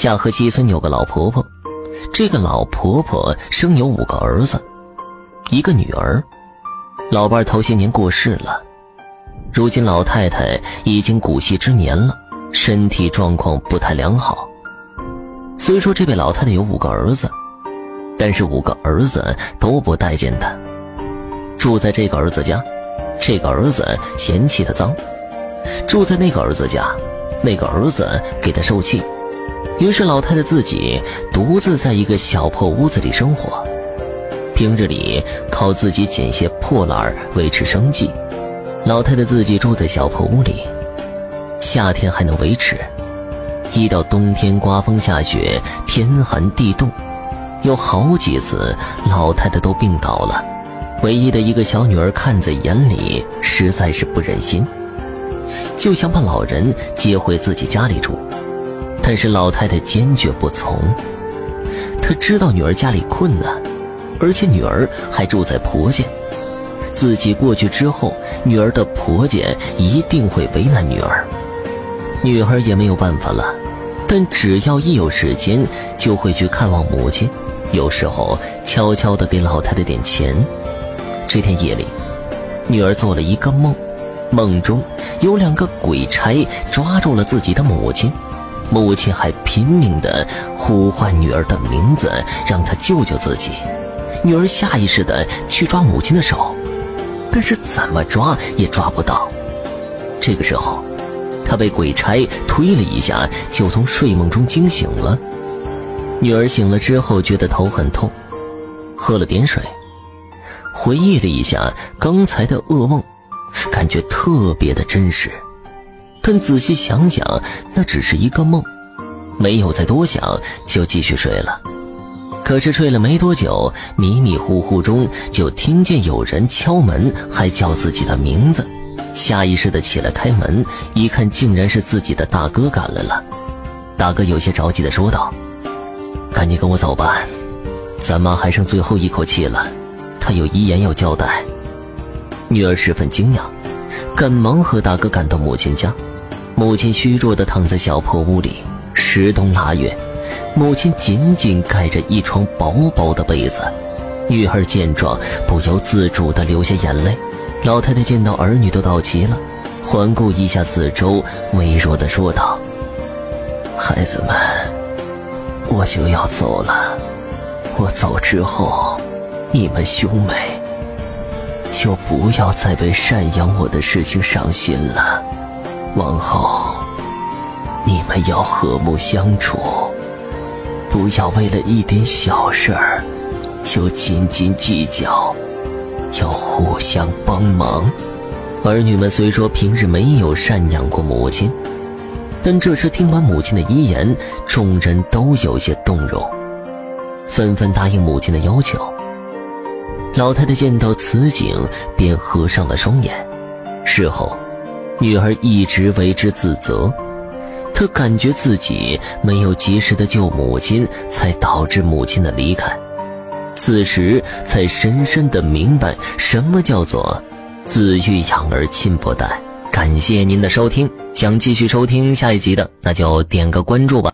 下河西村有个老婆婆，这个老婆婆生有五个儿子，一个女儿。老伴头些年过世了，如今老太太已经古稀之年了，身体状况不太良好。虽说这位老太太有五个儿子，但是五个儿子都不待见她。住在这个儿子家，这个儿子嫌弃她脏；住在那个儿子家，那个儿子给她受气。于是老太太自己独自在一个小破屋子里生活。平日里靠自己捡些破烂维持生计，老太太自己住在小破屋里，夏天还能维持，一到冬天刮风下雪，天寒地冻，有好几次老太太都病倒了。唯一的一个小女儿看在眼里，实在是不忍心，就想把老人接回自己家里住，但是老太太坚决不从。她知道女儿家里困难。而且女儿还住在婆家，自己过去之后，女儿的婆家一定会为难女儿。女儿也没有办法了，但只要一有时间，就会去看望母亲，有时候悄悄地给老太太点钱。这天夜里，女儿做了一个梦，梦中有两个鬼差抓住了自己的母亲，母亲还拼命地呼唤女儿的名字，让她救救自己。女儿下意识地去抓母亲的手，但是怎么抓也抓不到。这个时候，她被鬼差推了一下，就从睡梦中惊醒了。女儿醒了之后，觉得头很痛，喝了点水，回忆了一下刚才的噩梦，感觉特别的真实。但仔细想想，那只是一个梦，没有再多想，就继续睡了。可是睡了没多久，迷迷糊糊中就听见有人敲门，还叫自己的名字。下意识的起来开门，一看竟然是自己的大哥赶来了。大哥有些着急的说道：“赶紧跟我走吧，咱妈还剩最后一口气了，她有遗言要交代。”女儿十分惊讶，赶忙和大哥赶到母亲家。母亲虚弱的躺在小破屋里，十冬腊月。母亲紧紧盖着一床薄薄的被子，女儿见状不由自主地流下眼泪。老太太见到儿女都到齐了，环顾一下四周，微弱地说道：“孩子们，我就要走了。我走之后，你们兄妹就不要再为赡养我的事情伤心了。往后，你们要和睦相处。”不要为了一点小事儿就斤斤计较，要互相帮忙。儿女们虽说平日没有赡养过母亲，但这时听完母亲的遗言，众人都有些动容，纷纷答应母亲的要求。老太太见到此景，便合上了双眼。事后，女儿一直为之自责。她感觉自己没有及时的救母亲，才导致母亲的离开。此时才深深的明白什么叫做“子欲养而亲不待”。感谢您的收听，想继续收听下一集的，那就点个关注吧。